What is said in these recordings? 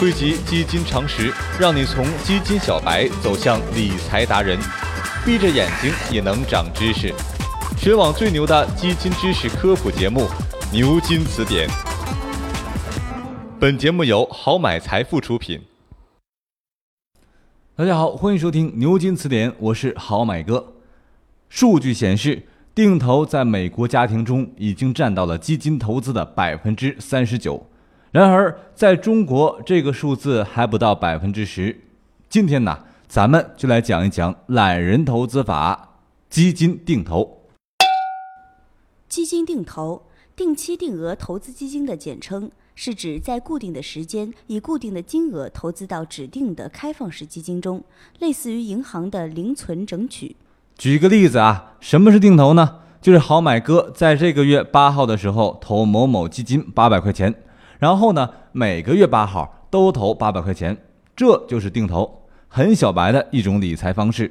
汇集基金常识，让你从基金小白走向理财达人，闭着眼睛也能长知识。全网最牛的基金知识科普节目《牛津词典》。本节目由好买财富出品。大家好，欢迎收听《牛津词典》，我是好买哥。数据显示，定投在美国家庭中已经占到了基金投资的百分之三十九。然而，在中国，这个数字还不到百分之十。今天呢，咱们就来讲一讲懒人投资法——基金定投。基金定投，定期定额投资基金的简称，是指在固定的时间以固定的金额投资到指定的开放式基金中，类似于银行的零存整取。举个例子啊，什么是定投呢？就是好买哥在这个月八号的时候投某某基金八百块钱。然后呢，每个月八号都投八百块钱，这就是定投，很小白的一种理财方式。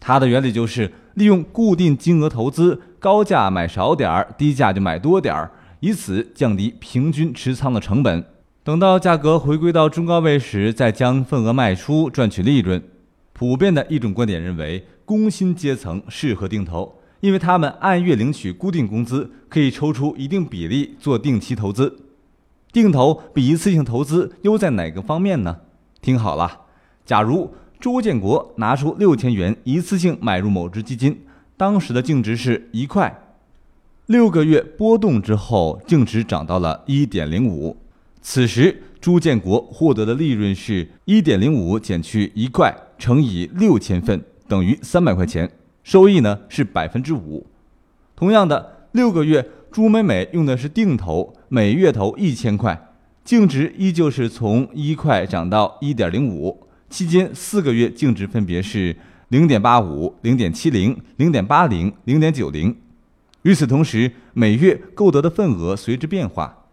它的原理就是利用固定金额投资，高价买少点儿，低价就买多点儿，以此降低平均持仓的成本。等到价格回归到中高位时，再将份额卖出，赚取利润。普遍的一种观点认为，工薪阶层适合定投，因为他们按月领取固定工资，可以抽出一定比例做定期投资。定投比一次性投资优在哪个方面呢？听好了，假如周建国拿出六千元一次性买入某只基金，当时的净值是一块，六个月波动之后，净值涨到了一点零五，此时朱建国获得的利润是一点零五减去一块乘以六千份，等于三百块钱，收益呢是百分之五。同样的，六个月。朱美美用的是定投，每月投一千块，净值依旧是从一块涨到一点零五，期间四个月净值分别是零点八五、零点七零、零点八零、零点九零。与此同时，每月购得的份额随之变化，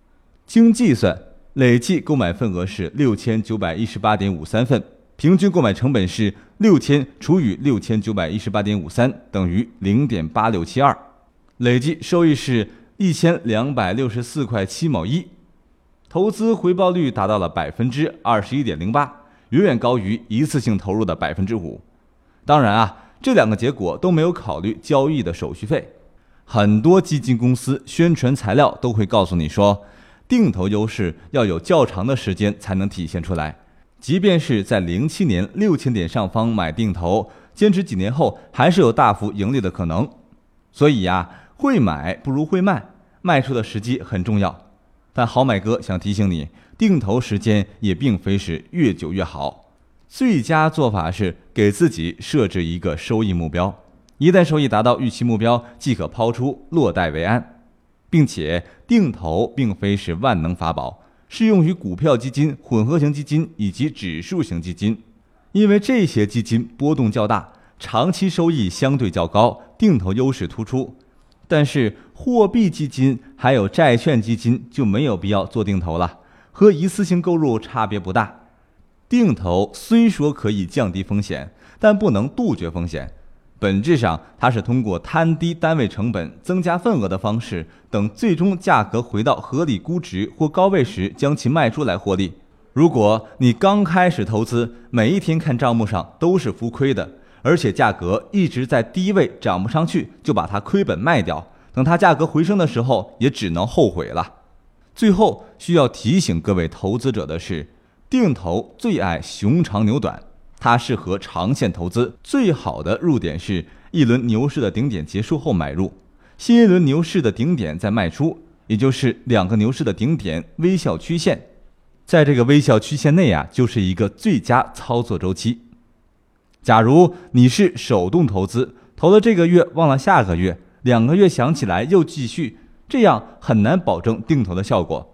经计算，累计购买份额是六千九百一十八点五三份，平均购买成本是六千除以六千九百一十八点五三等于零点八六七二，累计收益是。一千两百六十四块七毛一，投资回报率达到了百分之二十一点零八，远远高于一次性投入的百分之五。当然啊，这两个结果都没有考虑交易的手续费。很多基金公司宣传材料都会告诉你说，定投优势要有较长的时间才能体现出来。即便是在零七年六千点上方买定投，坚持几年后还是有大幅盈利的可能。所以呀。会买不如会卖，卖出的时机很重要。但好买哥想提醒你，定投时间也并非是越久越好。最佳做法是给自己设置一个收益目标，一旦收益达到预期目标，即可抛出，落袋为安。并且，定投并非是万能法宝，适用于股票基金、混合型基金以及指数型基金，因为这些基金波动较大，长期收益相对较高，定投优势突出。但是货币基金还有债券基金就没有必要做定投了，和一次性购入差别不大。定投虽说可以降低风险，但不能杜绝风险。本质上，它是通过摊低单位成本、增加份额的方式，等最终价格回到合理估值或高位时将其卖出来获利。如果你刚开始投资，每一天看账目上都是浮亏的。而且价格一直在低位涨不上去，就把它亏本卖掉。等它价格回升的时候，也只能后悔了。最后需要提醒各位投资者的是，定投最爱熊长牛短，它适合长线投资。最好的入点是一轮牛市的顶点结束后买入，新一轮牛市的顶点再卖出，也就是两个牛市的顶点微笑曲线，在这个微笑曲线内啊，就是一个最佳操作周期。假如你是手动投资，投了这个月忘了下个月，两个月想起来又继续，这样很难保证定投的效果。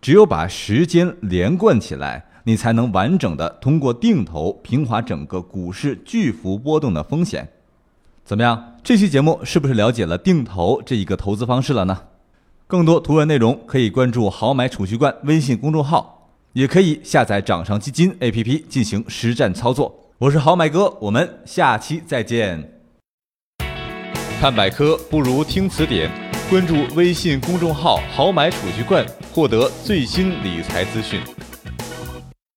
只有把时间连贯起来，你才能完整的通过定投平滑整个股市巨幅波动的风险。怎么样？这期节目是不是了解了定投这一个投资方式了呢？更多图文内容可以关注“豪买储蓄罐”微信公众号，也可以下载掌上基金 APP 进行实战操作。我是好买哥，我们下期再见。看百科不如听词典，关注微信公众号“好买储蓄罐”，获得最新理财资讯。